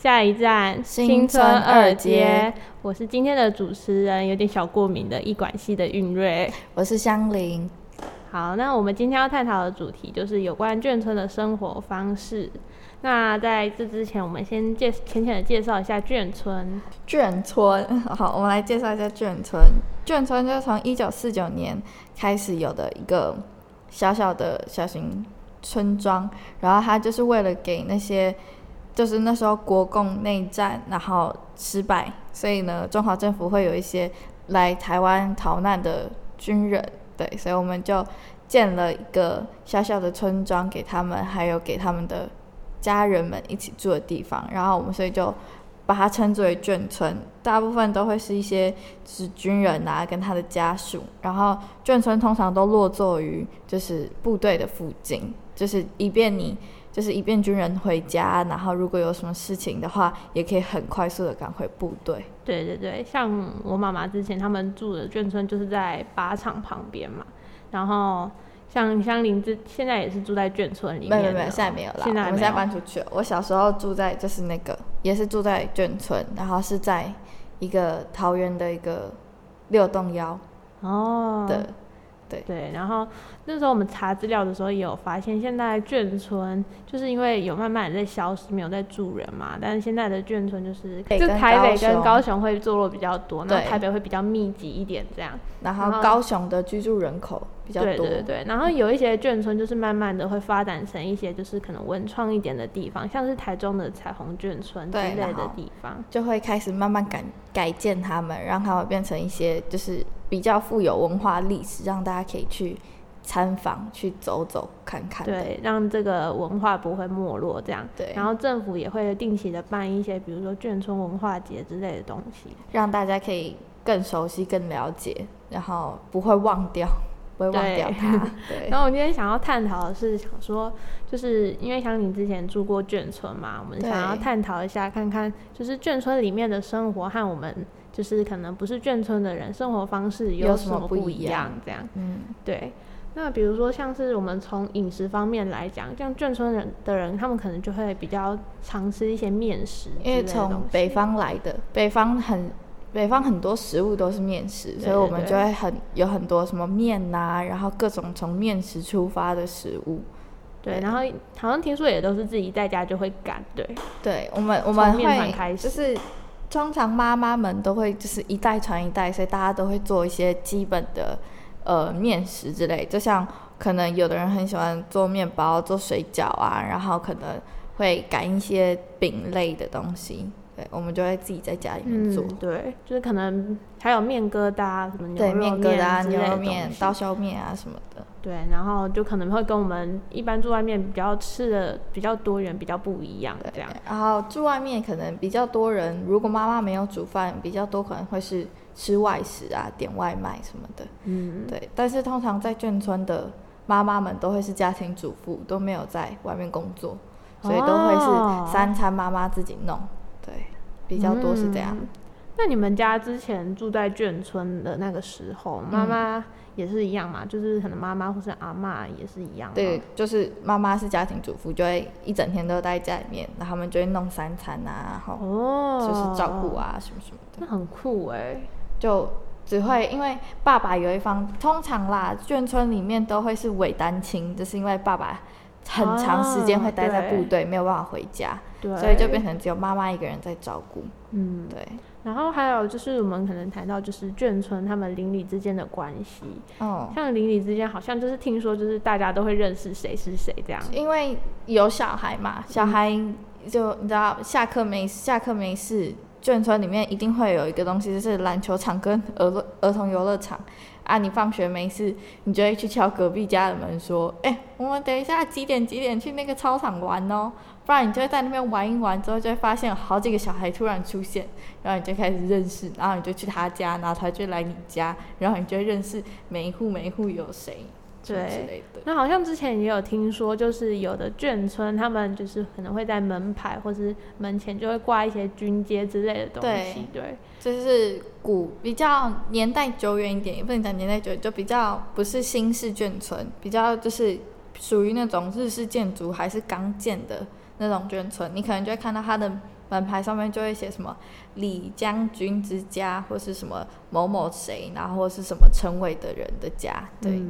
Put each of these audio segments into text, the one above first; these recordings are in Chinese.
下一站新村二街，我是今天的主持人，有点小过敏的医管系的韵瑞。我是香菱。好，那我们今天要探讨的主题就是有关眷村的生活方式。那在这之前，我们先介浅浅的介绍一下眷村。眷村，好，我们来介绍一下眷村。眷村就是从一九四九年开始有的一个小小的小型村庄，然后它就是为了给那些，就是那时候国共内战然后失败，所以呢，中华政府会有一些来台湾逃难的军人，对，所以我们就建了一个小小的村庄给他们，还有给他们的。家人们一起住的地方，然后我们所以就把它称之为眷村。大部分都会是一些就是军人啊，跟他的家属。然后眷村通常都落座于就是部队的附近，就是以便你就是以便军人回家，然后如果有什么事情的话，也可以很快速的赶回部队。对对对，像我妈妈之前他们住的眷村就是在靶场旁边嘛，然后。像香林这现在也是住在眷村里面，没有没有，现在没有了。我们现在搬出去了。我小时候住在就是那个，也是住在眷村，然后是在一个桃园的一个六栋幺哦的。对对，然后那时候我们查资料的时候也有发现，现在眷村就是因为有慢慢在消失，没有在住人嘛。但是现在的眷村就是就台北跟高雄会坐落比较多，那台北会比较密集一点这样。然后高雄的居住人口比较多。对对对，然后有一些眷村就是慢慢的会发展成一些就是可能文创一点的地方，像是台中的彩虹眷村之类的地方，就会开始慢慢改改建他们，让他们变成一些就是。比较富有文化历史，让大家可以去参访、去走走看看。对，让这个文化不会没落，这样。对。然后政府也会定期的办一些，比如说眷村文化节之类的东西，让大家可以更熟悉、更了解，然后不会忘掉，不会忘掉它。对。然后我今天想要探讨的是，想说，就是因为像你之前住过眷村嘛，我们想要探讨一下，看看就是眷村里面的生活和我们。就是可能不是眷村的人，生活方式有什么不一样？这样，嗯，对。那比如说，像是我们从饮食方面来讲，像眷村人的人，他们可能就会比较常吃一些面食，因为从北方来的，北方很北方很多食物都是面食，所以我们就会很有很多什么面呐，然后各种从面食出发的食物。对，然后好像听说也都是自己在家就会擀，对，对我们我们会就是。通常妈妈们都会就是一代传一代，所以大家都会做一些基本的呃面食之类，就像可能有的人很喜欢做面包、做水饺啊，然后可能会擀一些饼类的东西。对，我们就会自己在家里面做。对，就是可能还有面疙瘩什么牛肉面疙瘩、牛肉面、刀削面啊什么的。对，然后就可能会跟我们一般住外面比较吃的比较多元、比较不一样的这样。然后住外面可能比较多人，如果妈妈没有煮饭，比较多可能会是吃外食啊，点外卖什么的。嗯，对。但是通常在眷村的妈妈们都会是家庭主妇，都没有在外面工作，所以都会是三餐妈妈自己弄。对，比较多是这样。那你们家之前住在眷村的那个时候，妈妈也是一样嘛？就是可能妈妈或是阿妈也是一样。对，就是妈妈是家庭主妇，就会一整天都待在家里面，然后他们就会弄三餐啊，然后就是照顾啊什么什么的。那很酷哎！就只会因为爸爸有一方，通常啦，眷村里面都会是伪单亲，就是因为爸爸很长时间会待在部队，没有办法回家，所以就变成只有妈妈一个人在照顾。嗯，对。然后还有就是我们可能谈到就是眷村他们邻里之间的关系，哦，像邻里之间好像就是听说就是大家都会认识谁是谁这样，因为有小孩嘛，小孩就你知道下课没下课没事，眷村里面一定会有一个东西就是篮球场跟儿儿童游乐场。啊，你放学没事，你就会去敲隔壁家的门说：“哎，我们等一下几点几点去那个操场玩哦。”不然你就会在那边玩一玩，之后就会发现好几个小孩突然出现，然后你就开始认识，然后你就去他家，然后他就来你家，然后你就会认识每一户每一户有谁。对，那好像之前也有听说，就是有的眷村，他们就是可能会在门牌或是门前就会挂一些军阶之类的东西。对，就是古比较年代久远一点，也不能讲年代久远，就比较不是新式眷村，比较就是属于那种日式建筑还是刚建的那种眷村，你可能就会看到它的门牌上面就会写什么李将军之家，或是什么某某谁，然后或是什么称谓的人的家，对。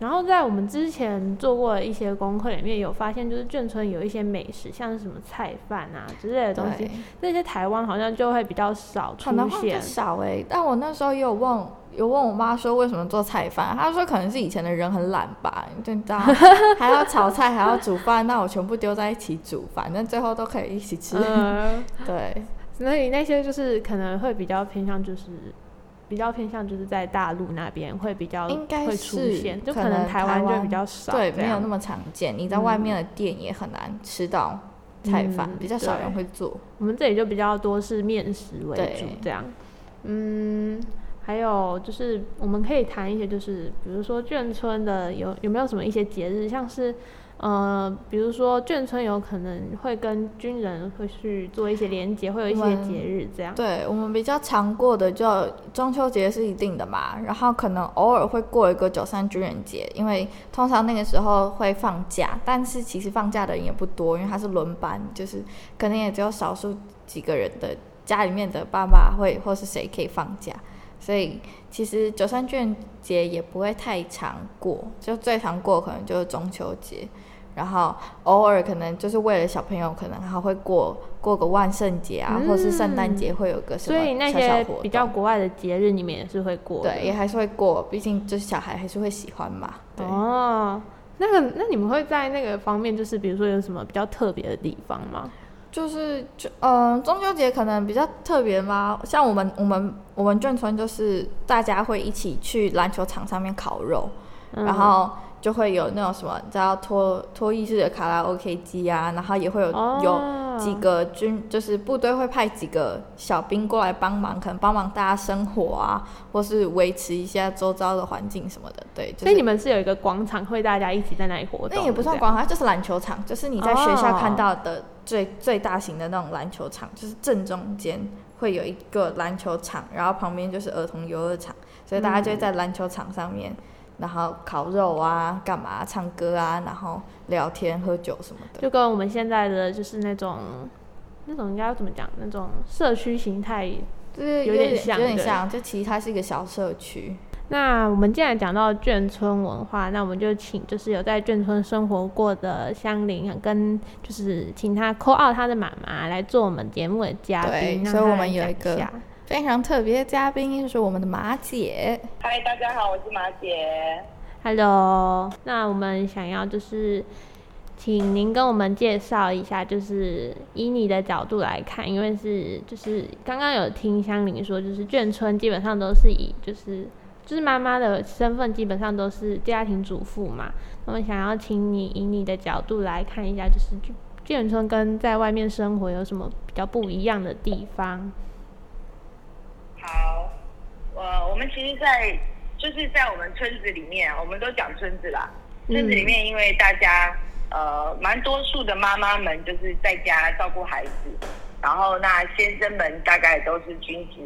然后在我们之前做过的一些功课里面有发现，就是眷村有一些美食，像是什么菜饭啊之类的东西，那些台湾好像就会比较少出现。少哎，但我那时候也有问，有问我妈说为什么做菜饭，她说可能是以前的人很懒吧，你知道 还要炒菜还要煮饭，那我全部丢在一起煮，反正最后都可以一起吃。对，所以那些就是可能会比较偏向就是。比较偏向就是在大陆那边会比较会出现，就可能台湾就比较少，对，没有那么常见。你在外面的店也很难吃到菜饭，比较少人会做。我们这里就比较多是面食为主，这样。嗯，还有就是我们可以谈一些，就是比如说眷村的有有没有什么一些节日，像是。呃，比如说眷村有可能会跟军人会去做一些连接，会有一些节日这样。对我们比较常过的就中秋节是一定的嘛，然后可能偶尔会过一个九三军人节，因为通常那个时候会放假，但是其实放假的人也不多，因为他是轮班，就是可能也只有少数几个人的家里面的爸爸会或是谁可以放假，所以其实九三卷节也不会太常过，就最常过可能就是中秋节。然后偶尔可能就是为了小朋友，可能还会过过个万圣节啊，或是圣诞节会有个什么所以那些比较国外的节日，你们也是会过？对，也还是会过，毕竟就是小孩还是会喜欢嘛。哦，那个那你们会在那个方面，就是比如说有什么比较特别的地方吗？就是就嗯，中秋节可能比较特别嘛？像我们我们我们眷村就是大家会一起去篮球场上面烤肉，然后。就会有那种什么，你知道脱脱衣式的卡拉 OK 机啊，然后也会有有几个军，就是部队会派几个小兵过来帮忙，可能帮忙大家生火啊，或是维持一下周遭的环境什么的。对，所以你们是有一个广场，会大家一起在那里活动。那也不算广场，就是篮球场，就是你在学校看到的最最大型的那种篮球场，就是正中间会有一个篮球场，然后旁边就是儿童游乐场，所以大家就会在篮球场上面。然后烤肉啊，干嘛唱歌啊，然后聊天喝酒什么的，就跟我们现在的就是那种那种应该要怎么讲？那种社区形态，对，有点像，有点像。就其实它是一个小社区。那我们既然讲到眷村文化，那我们就请就是有在眷村生活过的香菱，跟就是请他 call out 他的妈妈来做我们节目的嘉宾，所以我们有一个。非常特别的嘉宾就是我们的马姐。嗨，大家好，我是马姐。Hello，那我们想要就是请您跟我们介绍一下，就是以你的角度来看，因为是就是刚刚有听香菱说，就是眷村基本上都是以就是就是妈妈的身份基本上都是家庭主妇嘛。我们想要请你以你的角度来看一下，就是眷村跟在外面生活有什么比较不一样的地方。好，呃，我们其实，在就是在我们村子里面，我们都讲村子啦。村子里面，因为大家呃，蛮多数的妈妈们就是在家照顾孩子，然后那先生们大概都是军职，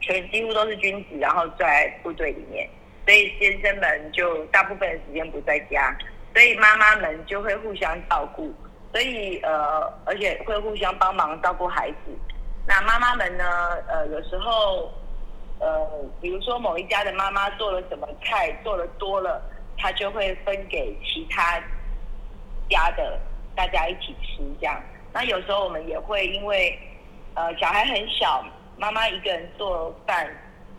全几乎都是军职，然后在部队里面，所以先生们就大部分的时间不在家，所以妈妈们就会互相照顾，所以呃，而且会互相帮忙照顾孩子。那妈妈们呢，呃，有时候。呃，比如说某一家的妈妈做了什么菜，做了多了，她就会分给其他家的大家一起吃，这样。那有时候我们也会因为，呃，小孩很小，妈妈一个人做饭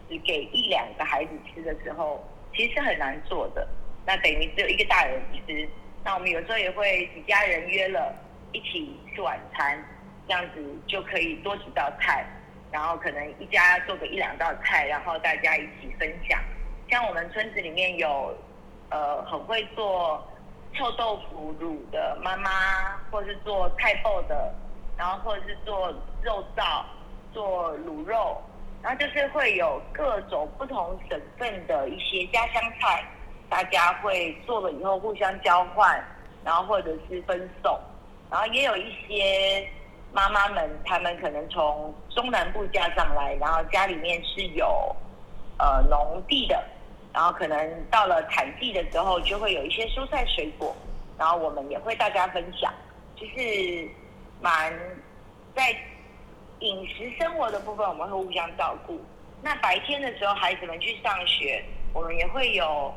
只给一两个孩子吃的时候，其实是很难做的。那等于只有一个大人吃。那我们有时候也会几家人约了一起吃晚餐，这样子就可以多几道菜。然后可能一家做个一两道菜，然后大家一起分享。像我们村子里面有，呃，很会做臭豆腐乳的妈妈，或是做菜爆的，然后或者是做肉燥、做卤肉，然后就是会有各种不同省份的一些家乡菜，大家会做了以后互相交换，然后或者是分送，然后也有一些。妈妈们，他们可能从中南部嫁上来，然后家里面是有呃农地的，然后可能到了产季的时候，就会有一些蔬菜水果，然后我们也会大家分享，就是蛮在饮食生活的部分，我们会互相照顾。那白天的时候，孩子们去上学，我们也会有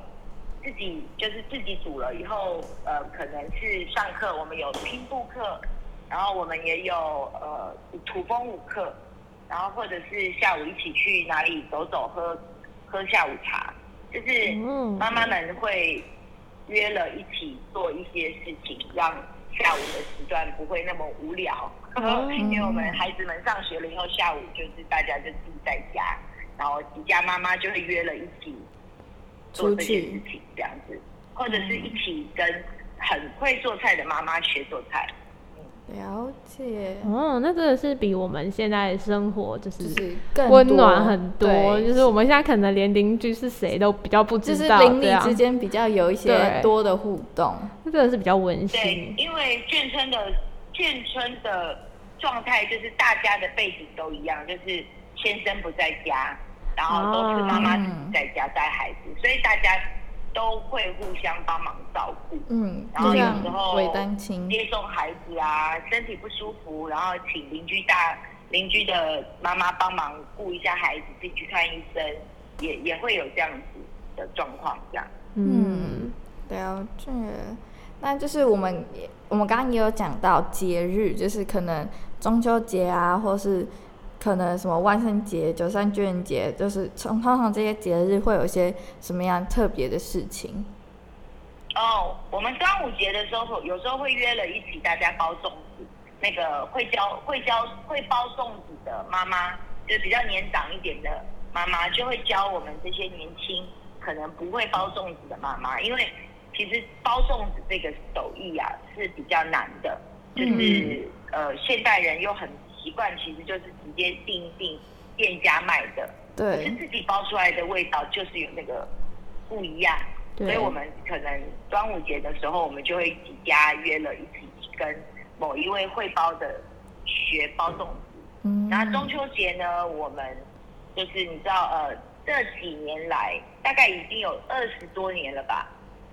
自己就是自己煮了以后，呃，可能是上课，我们有拼布课，然后我们也有呃土风舞课，然后或者是下午一起去哪里走走，喝喝下午茶，就是妈妈们会约了一起做一些事情，让下午的时段不会那么无聊。因为我们孩子们上学了以后，下午就是大家就自己在家。然后几家妈妈就会约了一起做这些事情，这样子，或者是一起跟很会做菜的妈妈学做菜。了解。哦，那真的是比我们现在生活就是更温暖很多。就是我们现在可能连邻居是谁都比较不知道，邻里之间比较有一些多的互动，那真的是比较温馨。对，因为眷村的眷村的状态就是大家的背景都一样，就是先生不在家。然后都是妈妈自己在家带孩子，所以大家都会互相帮忙照顾。嗯，然后有时候接送孩子啊，身体不舒服，然后请邻居大邻居的妈妈帮忙顾一下孩子，自己去看医生，也也会有这样子的状况。这样，嗯，了解。那就是我们我们刚刚也有讲到节日，就是可能中秋节啊，或是。可能什么万圣节、九三军人节，就是通常这些节日会有一些什么样特别的事情？哦，我们端午节的时候，有时候会约了一起大家包粽子。那个会教、会教、会包粽子的妈妈，就比较年长一点的妈妈，就会教我们这些年轻可能不会包粽子的妈妈，因为其实包粽子这个手艺啊是比较难的，就是呃现代人又很。习惯其实就是直接订订店家卖的，对，可是自己包出来的味道就是有那个不一样，所以我们可能端午节的时候，我们就会几家约了一起跟某一位会包的学包粽子。嗯，然后中秋节呢，我们就是你知道，呃，这几年来大概已经有二十多年了吧，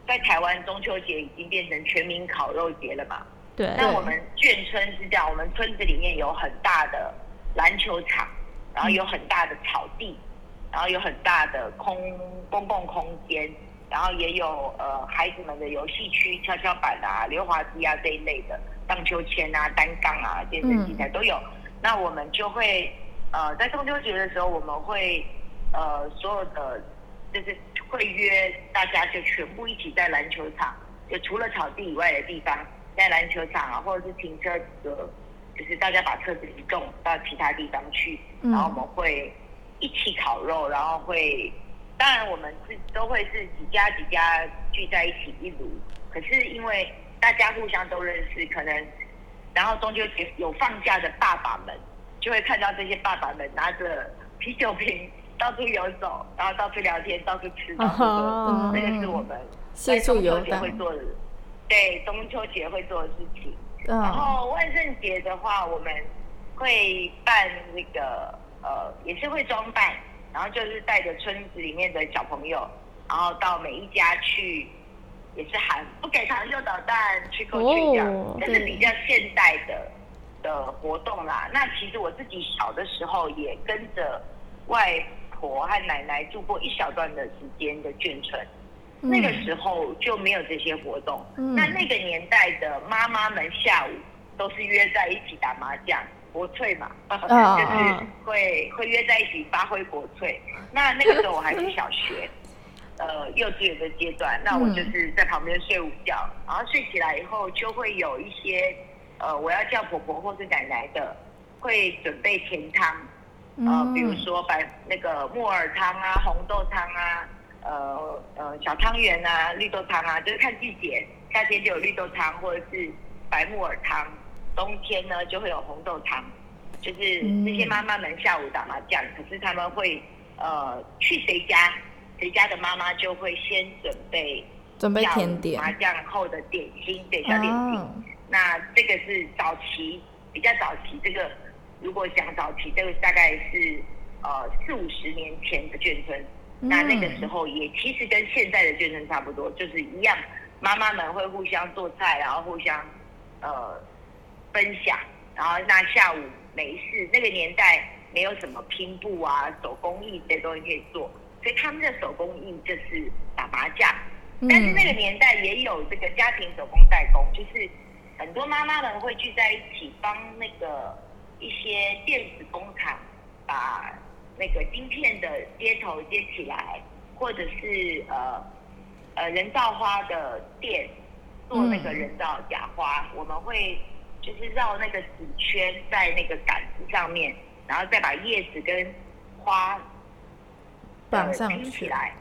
在台湾中秋节已经变成全民烤肉节了嘛。对，那我们眷村是这样，我们村子里面有很大的篮球场，然后有很大的草地，然后有很大的空公共空间，然后也有呃孩子们的游戏区，跷跷板啊、溜滑梯啊这一类的，荡秋千啊、单杠啊、健身器材都有。那我们就会呃在中秋节的时候，我们会呃所有的就是会约大家就全部一起在篮球场，就除了草地以外的地方。在篮球场啊，或者是停车格，就是大家把车子移动到其他地方去，然后我们会一起烤肉，然后会，当然我们是都会是几家几家聚在一起一炉，可是因为大家互相都认识，可能，然后中秋节有放假的爸爸们，就会看到这些爸爸们拿着啤酒瓶到处游走，然后到处聊天，到处吃，到处喝，那个是我们在中秋节会做的。对中秋节会做的事情，然后万圣节的话，我们会办那个呃，也是会装扮，然后就是带着村子里面的小朋友，然后到每一家去，也是喊不给糖就捣蛋，去扣去这样，这是比较现代的的活动啦。那其实我自己小的时候也跟着外婆和奶奶住过一小段的时间的眷村。那个时候就没有这些活动。那那个年代的妈妈们下午都是约在一起打麻将、国粹嘛，就是会会约在一起发挥国粹。那那个时候我还是小学，呃，幼稚园的阶段，那我就是在旁边睡午觉，然后睡起来以后就会有一些呃，我要叫婆婆或是奶奶的，会准备甜汤，呃，比如说白那个木耳汤啊、红豆汤啊。呃呃，小汤圆啊，绿豆汤啊，就是看季节，夏天就有绿豆汤或者是白木耳汤，冬天呢就会有红豆汤。就是那些妈妈们下午打麻将，可是他们会呃去谁家，谁家的妈妈就会先准备准备甜点麻将后的点心，对小点心。那这个是早期比较早期，这个如果讲早期，这个大概是呃四五十年前的眷村。那那个时候也其实跟现在的眷村差不多，就是一样，妈妈们会互相做菜，然后互相呃分享，然后那下午没事。那个年代没有什么拼布啊、手工艺这些东西可以做，所以他们的手工艺就是打麻将。但是那个年代也有这个家庭手工代工，就是很多妈妈们会聚在一起，帮那个一些电子工厂把那个晶片的接头接起来，或者是呃呃人造花的店做那个人造假花，我们会就是绕那个纸圈在那个杆子上面，然后再把叶子跟花绑上起来。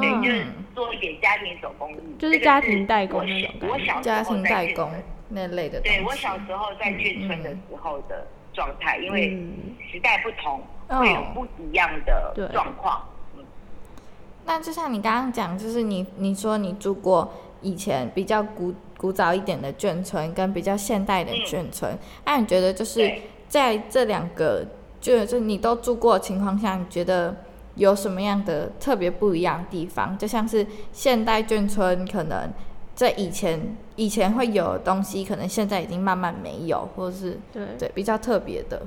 对，就是做一点家庭手工艺，就是家庭代工那种我小家庭代工那类的。对我小时候在眷村的时候的状态，因为时代不同，会有不一样的状况。那就像你刚刚讲，就是你你说你住过以前比较古古早一点的眷村，跟比较现代的眷村，那你觉得就是在这两个，就是你都住过的情况下，你觉得？有什么样的特别不一样的地方？就像是现代眷村，可能在以前以前会有东西，可能现在已经慢慢没有，或者是对对比较特别的。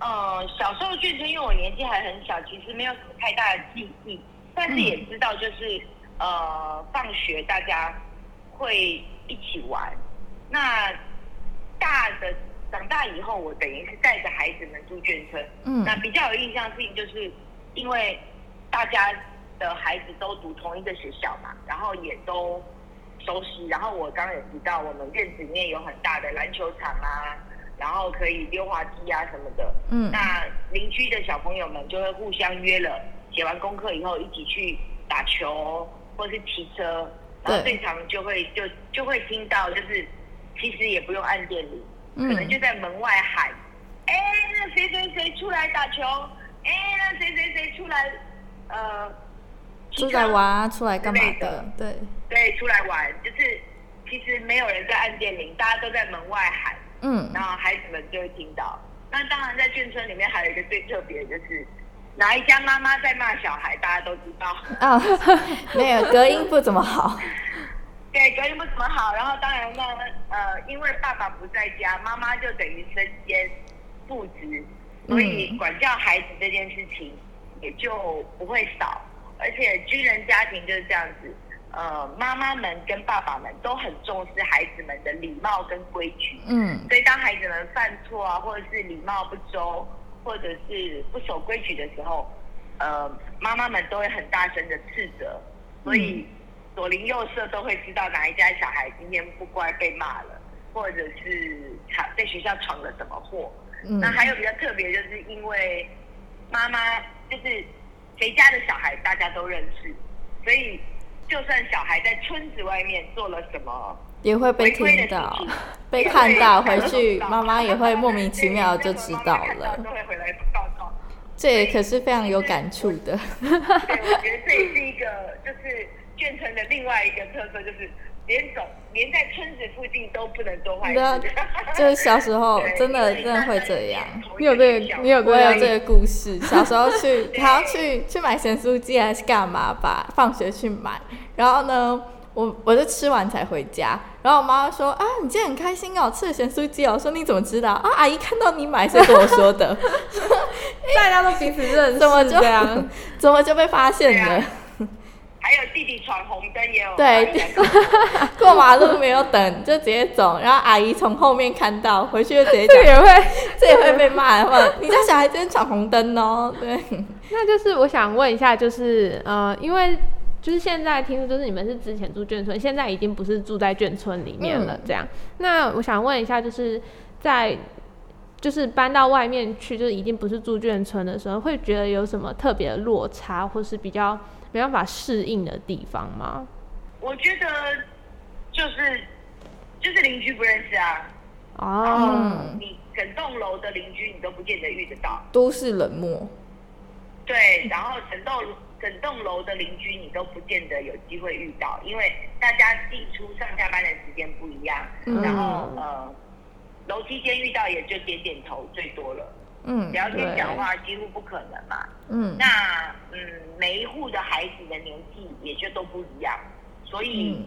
呃，小时候眷村，因为我年纪还很小，其实没有什么太大的记忆，但是也知道就是呃，放学大家会一起玩。那大的。长大以后，我等于是带着孩子们住眷村。嗯，那比较有印象的事情，就是因为大家的孩子都读同一个学校嘛，然后也都熟悉。然后我刚刚也提到，我们院子里面有很大的篮球场啊，然后可以溜滑梯啊什么的。嗯，那邻居的小朋友们就会互相约了，写完功课以后一起去打球或是骑车。然后最常就会就就会听到，就是其实也不用按电铃。可能就在门外喊，哎，那谁谁谁出来打球？哎，那谁谁谁出来，呃，出来玩啊，出来干嘛的？对，对，出来玩，就是其实没有人在按电铃，大家都在门外喊，嗯，然后孩子们就会听到。那当然，在眷村里面还有一个最特别，就是哪一家妈妈在骂小孩，大家都知道。啊，没有隔音不怎么好。对，隔音不怎么好。然后当然呢，呃，因为爸爸不在家，妈妈就等于身兼父职，所以管教孩子这件事情也就不会少。而且军人家庭就是这样子，呃，妈妈们跟爸爸们都很重视孩子们的礼貌跟规矩。嗯。所以当孩子们犯错啊，或者是礼貌不周，或者是不守规矩的时候，呃，妈妈们都会很大声的斥责。所以。左邻右舍都会知道哪一家小孩今天不乖被骂了，或者是闯在学校闯了什么祸。那还有比较特别，就是因为妈妈就是谁家的小孩大家都认识，所以就算小孩在村子外面做了什么，也会被听到、被看到，回去妈妈也会莫名其妙就知道了。都会回来报告。这也可是非常有感触的。对，我觉得这也是一个就是。眷村的另外一个特色就是，连走连在村子附近都不能做坏事。就是小时候真的真的会这样。你有这个，你有我有这个故事。小时候去，还要去去买咸酥鸡还是干嘛吧？放学去买，然后呢，我我就吃完才回家。然后我妈妈说：“啊，你今天很开心哦，吃了咸酥鸡哦。”我说：“你怎么知道？”啊，阿姨看到你买，是跟我说的。大家都彼此认识，怎么这样？怎么就被发现了？还有弟弟闯红灯也有，对，过马路没有等就直接走，然后阿姨从后面看到，回去就直接讲，这也会，这也会被骂，或你家小孩今天闯红灯哦，对。那就是我想问一下，就是呃，因为就是现在听说就是你们是之前住眷村，现在已经不是住在眷村里面了，这样。那我想问一下，就是在就是搬到外面去，就是已经不是住眷村的时候，会觉得有什么特别的落差，或是比较？没办法适应的地方吗？我觉得就是就是邻居不认识啊。哦。你整栋楼的邻居你都不见得遇得到。都是冷漠。对，然后整栋整栋楼的邻居你都不见得有机会遇到，因为大家进出上下班的时间不一样。嗯。然后呃，楼梯间遇到也就点点头最多了。嗯，聊天讲话几乎不可能嘛。嗯，那嗯，每一户的孩子的年纪也就都不一样，所以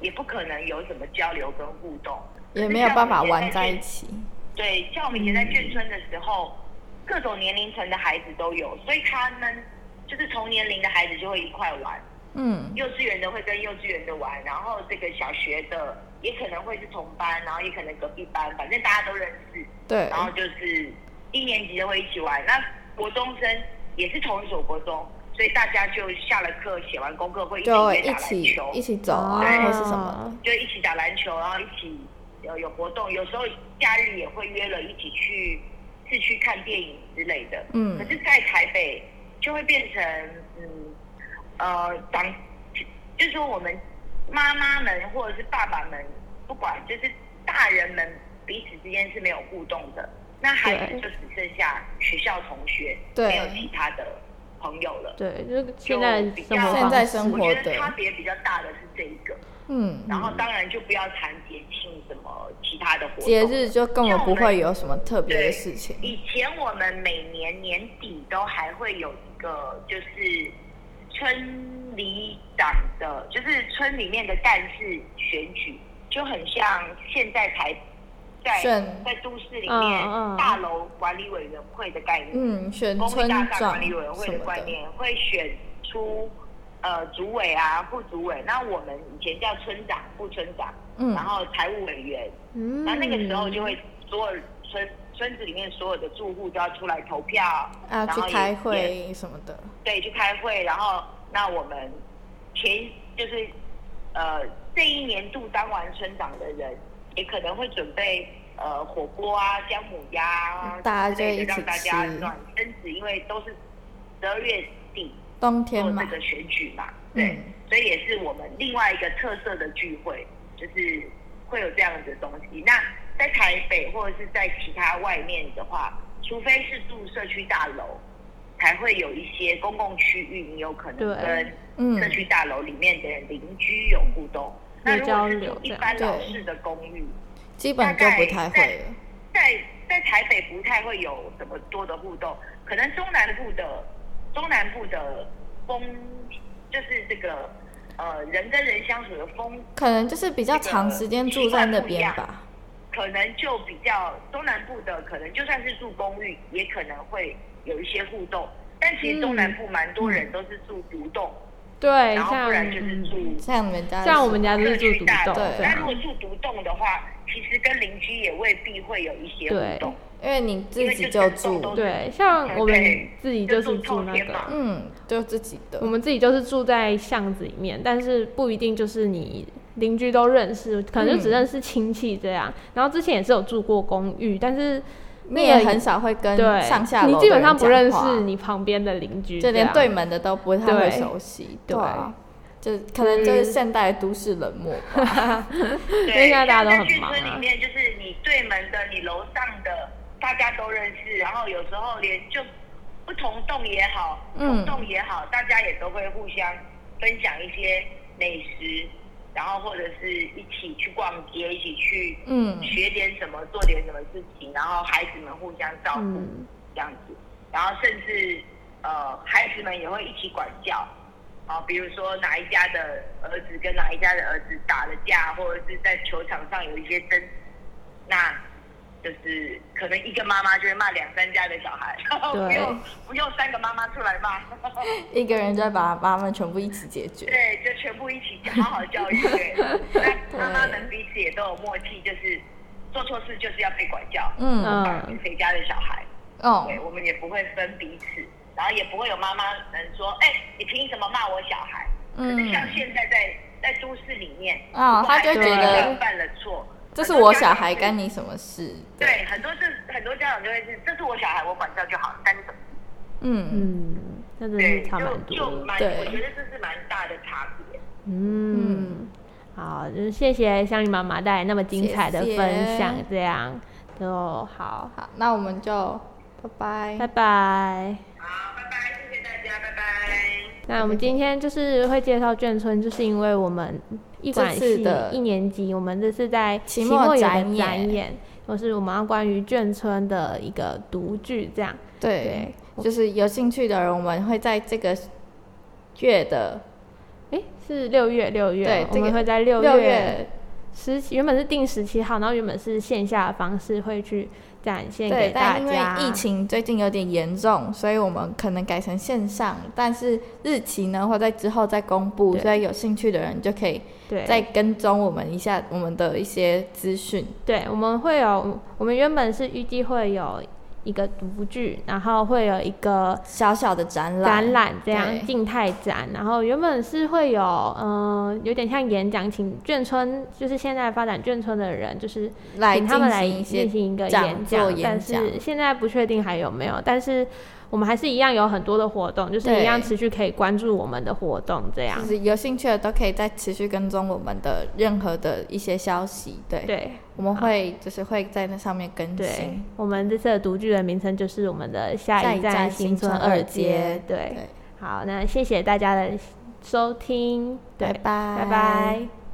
也不可能有什么交流跟互动，也没有办法玩在一起。对，像我们以前在眷村的时候，各种年龄层的孩子都有，所以他们就是同年龄的孩子就会一块玩。嗯，幼稚园的会跟幼稚园的玩，然后这个小学的也可能会是同班，然后也可能隔壁班，反正大家都认识。对。然后就是一年级的会一起玩，那国中生也是同一所国中，所以大家就下了课写完功课会一起约打篮球，一起走啊，或是什么，就一起打篮球，然后一起有有活动，有时候假日也会约了一起去市区看电影之类的。嗯。可是，在台北就会变成嗯。呃，长，就是说我们妈妈们或者是爸爸们，不管就是大人们彼此之间是没有互动的，那孩子就只剩下学校同学，没有其他的朋友了。对，就是现在比较现在生活的差别比较大的是这一个。嗯，然后当然就不要谈节庆什么其他的活动，节日就根本不会有什么特别的事情。以前我们每年年底都还会有一个就是。村里长的，就是村里面的干事选举，就很像现在台在在都市里面大楼管理委员会的概念，嗯，选公寓大厦管理委员会的概念，会选出呃主委啊、副主委。那我们以前叫村长、副村长，嗯，然后财务委员，嗯，那那个时候就会所有村。村子里面所有的住户都要出来投票，啊，去开会什么的。对，去开会，然后那我们前就是呃这一年度当完村长的人，也可能会准备呃火锅啊、姜母鸭啊大家一起让大家暖身子，因为都是十二月底冬天嘛，这个选举嘛，对，所以也是我们另外一个特色的聚会，就是会有这样子的东西。那在台北或者是在其他外面的话，除非是住社区大楼，才会有一些公共区域，你有可能跟社区大楼里面的邻居有互动。那如果是住一般老式的公寓，基本就不太会。在在台北不太会有什么多的互动，可能中南部的中南部的风就是这个呃人跟人相处的风，可能就是比较长时间住在那边吧。可能就比较中南部的，可能就算是住公寓，也可能会有一些互动。但其实中南部蛮多人都是住独栋，对，然后不然就是住像我们家，像我们家就是住独栋。那如果住独栋的话，其实跟邻居也未必会有一些互动，因为你自己就住。对，像我们自己就是住那个，嗯，就自己的。我们自己就是住在巷子里面，但是不一定就是你。邻居都认识，可能就只认识亲戚这样。然后之前也是有住过公寓，但是你也很少会跟上下楼你基本上不认识你旁边的邻居，就连对门的都不太会熟悉。对，就可能就是现代都市冷漠吧。对，现在大家都很忙。在里面，就是你对门的、你楼上的，大家都认识。然后有时候连就不同栋也好，同栋也好，大家也都会互相分享一些美食。然后或者是一起去逛街，一起去嗯。学点什么，做点什么事情，然后孩子们互相照顾这样子，然后甚至呃孩子们也会一起管教，啊，比如说哪一家的儿子跟哪一家的儿子打了架，或者是在球场上有一些争，那。就是可能一个妈妈就会骂两三家的小孩，不用不用三个妈妈出来骂，一个人就把妈妈全部一起解决。对，就全部一起好好教育。对 那妈妈们彼此也都有默契，就是做错事就是要被管教。嗯嗯，谁家的小孩？哦，对，我们也不会分彼此，然后也不会有妈妈能说，哎，你凭什么骂我小孩？嗯，可是像现在在在都市里面，啊，他就觉得犯了错。这是我小孩，干你什么事？对，很多是很多家长就会是，这是我小孩，我管教就好了，干你什么事？嗯嗯，真的是差蛮多。对，我觉得这是蛮大的差别。嗯，好，就是谢谢香芋妈妈带来那么精彩的分享，这样就好。好，那我们就拜拜，拜拜。好，拜拜，谢谢大家，拜拜。那我们今天就是会介绍眷村，就是因为我们。艺管系一年级，我们这是在期末有展演，或是我们要关于眷村的一个独剧，这样。对，就是有兴趣的人，我们会在这个月的，哎，是六月六月，对，我们会在六月十原本是定十七号，然后原本是线下的方式会去展现给大家。因为疫情最近有点严重，所以我们可能改成线上，但是日期呢会在之后再公布，所以有兴趣的人就可以再跟踪我们一下我们的一些资讯。对，我们会有，我们原本是预计会有。一个独剧，然后会有一个小小的展览，展览这样静态展。然后原本是会有，嗯，有点像演讲，请眷村，就是现在发展眷村的人，就是请他们来进行一个演讲。但是现在不确定还有没有，但是。我们还是一样有很多的活动，就是一样持续可以关注我们的活动，这样。就是有兴趣的都可以再持续跟踪我们的任何的一些消息，对。对。我们会就是会在那上面更新。我们这次的独剧的名称就是我们的下一站新村二街，对。好，那谢谢大家的收听，拜拜，拜拜。